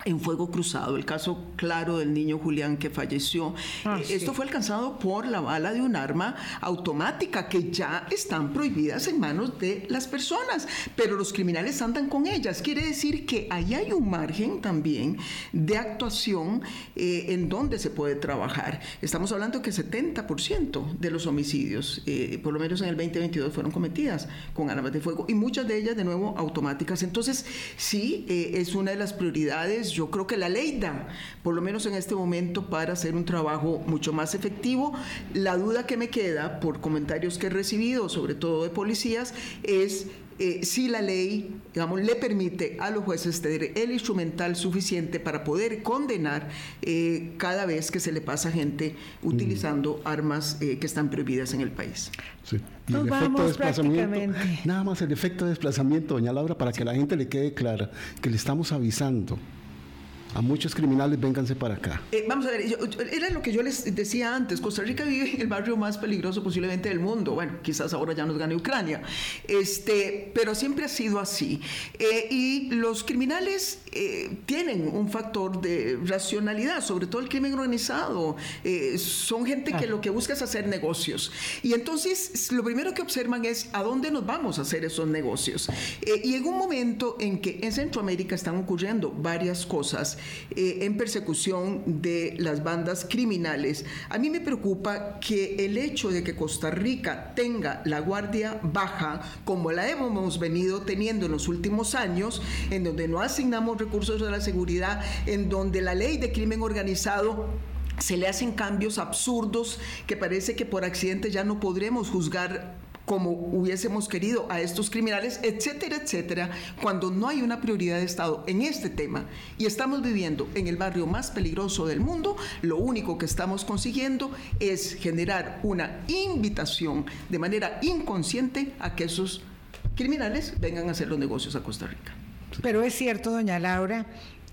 en fuego cruzado, el caso claro del niño Julián que falleció. Ah, Eh, Esto fue alcanzado por la bala de un arma automática que ya están prohibidas en manos de las personas, pero los criminales andan con ellas. Quiere decir que ahí hay un margen también de actuación eh, en donde se puede trabajar. Estamos hablando que 70% de los homicidios, eh, por lo menos en el 2022, fueron cometidas con armas de fuego y muchas de ellas de nuevo automáticas. Entonces, sí, eh, es una de las prioridades. Yo creo que la ley da, por lo menos en este momento, para hacer un trabajo mucho más efectivo. La duda que me queda por comentarios que he recibido, sobre todo de policías, es eh, si la ley, digamos, le permite a los jueces tener el instrumental suficiente para poder condenar eh, cada vez que se le pasa gente utilizando armas eh, que están prohibidas en el país. Sí. Y Nos el efecto de desplazamiento, nada más el efecto de desplazamiento, doña Laura, para que la gente le quede clara que le estamos avisando a muchos criminales, vénganse para acá. Eh, vamos a ver, yo- era lo que yo les decía antes, Costa Rica vive en el barrio más peligroso posiblemente del mundo, bueno, quizás ahora ya nos gane Ucrania, este, pero siempre ha sido así. Eh, y los criminales eh, tienen un factor de racionalidad, sobre todo el crimen organizado, son gente que lo que busca es hacer negocios. Y entonces lo primero que observan es a dónde nos vamos a hacer esos negocios. Y en un momento en que en Centroamérica están ocurriendo varias cosas eh, en persecución de las bandas criminales, a mí me preocupa que el hecho de que Costa Rica tenga la guardia baja, como la hemos venido teniendo en los últimos años, en donde no asignamos recursos a la seguridad, en donde la ley de crimen organizado se le hacen cambios absurdos que parece que por accidente ya no podremos juzgar como hubiésemos querido a estos criminales, etcétera, etcétera, cuando no hay una prioridad de Estado en este tema y estamos viviendo en el barrio más peligroso del mundo, lo único que estamos consiguiendo es generar una invitación de manera inconsciente a que esos criminales vengan a hacer los negocios a Costa Rica. Pero es cierto, doña Laura,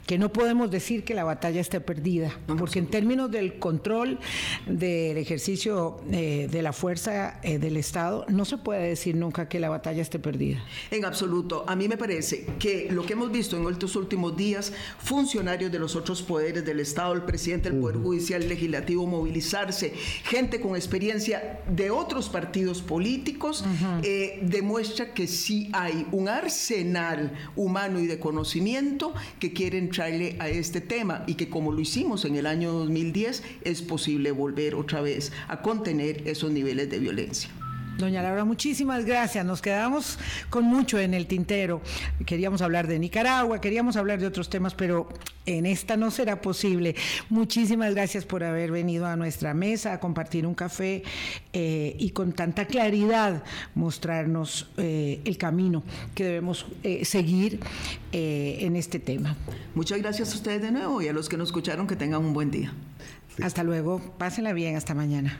que no podemos decir que la batalla esté perdida, No, porque en términos del control del ejercicio eh, de la fuerza eh, del Estado, no se puede decir nunca que la batalla esté perdida. En absoluto. A mí me parece que lo que hemos visto en estos últimos días, funcionarios de los otros poderes del Estado, el presidente del Poder Judicial, el Legislativo, movilizarse, gente con experiencia de otros partidos políticos, eh, demuestra que sí hay un arsenal humano y de conocimiento que quieren traerle a este tema y que como lo hicimos en el año 2010, es posible volver otra vez a contener esos niveles de violencia. Doña Laura, muchísimas gracias. Nos quedamos con mucho en el tintero. Queríamos hablar de Nicaragua, queríamos hablar de otros temas, pero en esta no será posible. Muchísimas gracias por haber venido a nuestra mesa a compartir un café eh, y con tanta claridad mostrarnos eh, el camino que debemos eh, seguir en este tema. Muchas gracias a ustedes de nuevo y a los que nos escucharon que tengan un buen día. Hasta luego, pásenla bien, hasta mañana.